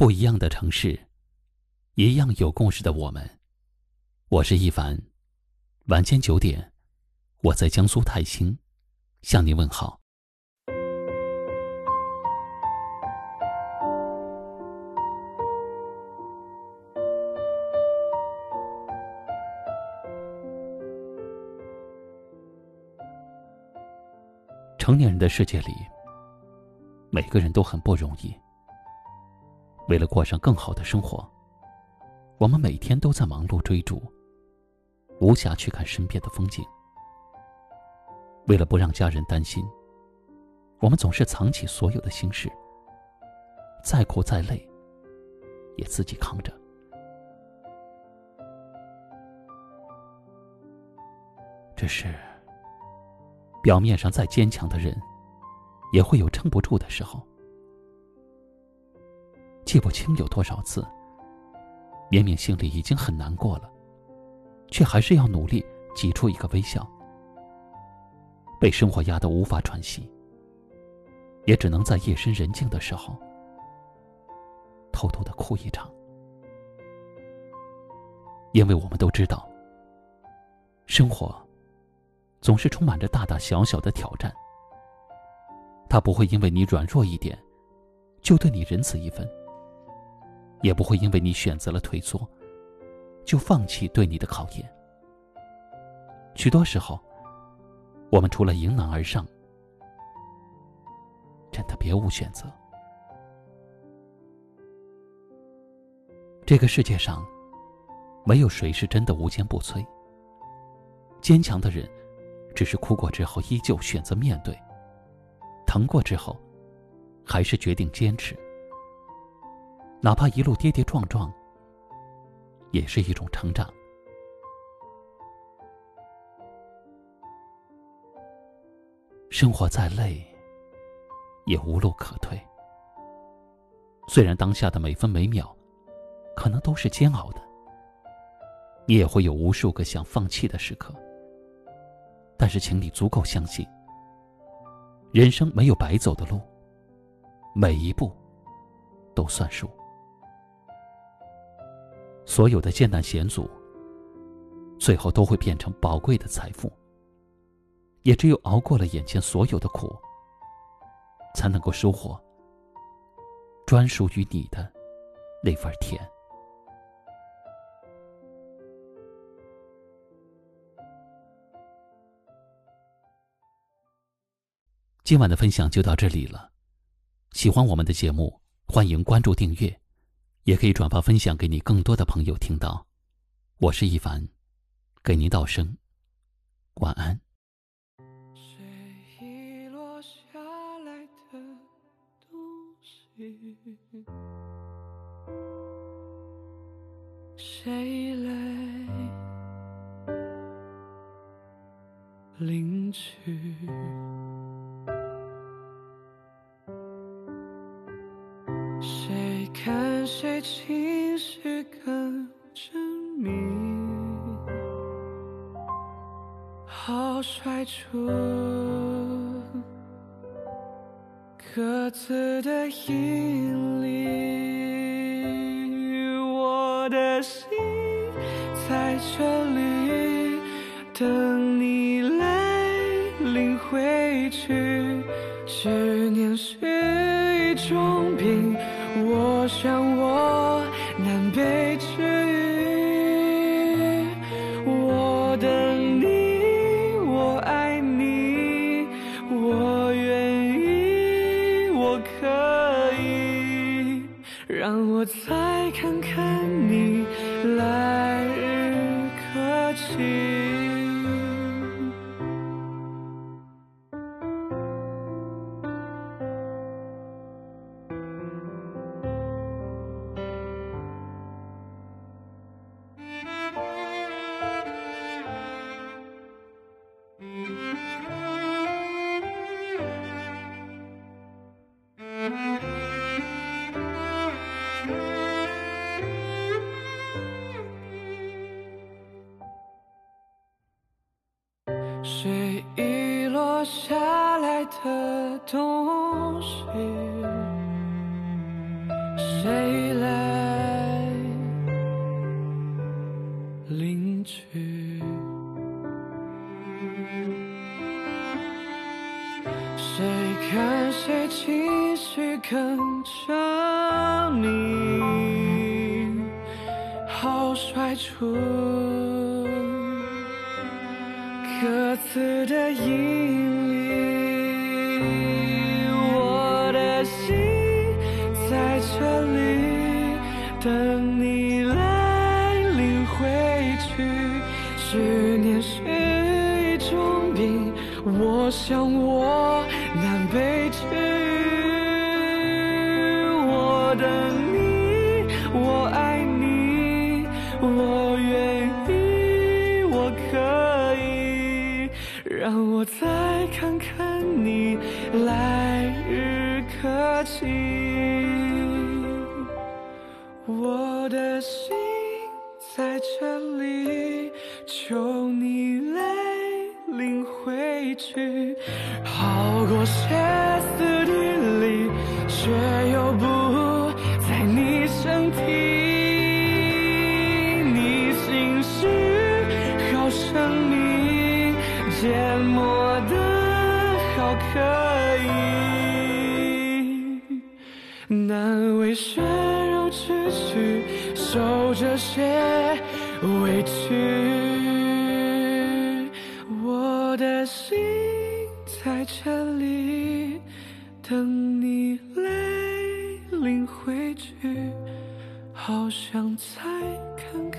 不一样的城市，一样有故事的我们。我是一凡，晚间九点，我在江苏泰兴向您问好。成年人的世界里，每个人都很不容易。为了过上更好的生活，我们每天都在忙碌追逐，无暇去看身边的风景。为了不让家人担心，我们总是藏起所有的心事，再苦再累，也自己扛着。只是，表面上再坚强的人，也会有撑不住的时候。记不清有多少次，明明心里已经很难过了，却还是要努力挤出一个微笑。被生活压得无法喘息，也只能在夜深人静的时候，偷偷的哭一场。因为我们都知道，生活总是充满着大大小小的挑战，他不会因为你软弱一点，就对你仁慈一分。也不会因为你选择了退缩，就放弃对你的考验。许多时候，我们除了迎难而上，真的别无选择。这个世界上，没有谁是真的无坚不摧。坚强的人，只是哭过之后依旧选择面对，疼过之后，还是决定坚持。哪怕一路跌跌撞撞，也是一种成长。生活再累，也无路可退。虽然当下的每分每秒，可能都是煎熬的，你也会有无数个想放弃的时刻。但是，请你足够相信，人生没有白走的路，每一步都算数。所有的艰难险阻，最后都会变成宝贵的财富。也只有熬过了眼前所有的苦，才能够收获专属于你的那份甜。今晚的分享就到这里了。喜欢我们的节目，欢迎关注订阅。也可以转发分享给你更多的朋友听到。我是一凡，给您道声晚安。谁落下来的东西？谁来领取？谁情绪更缜密？好甩出各自的引力。我的心在这里等你来领回去。执念是一种病。我想谁遗落下来的东西？谁来领取？谁看谁情绪更着迷，好甩出歌词的引力。我的心在这里等你来领回去。思念是一种病，我想我来看看你来日可期。我的心在这里，求你来领回去，好过歇斯底里，却又不缄默的好可以。难为血肉之躯，受这些委屈。我的心在这里，等你来领回去。好想再看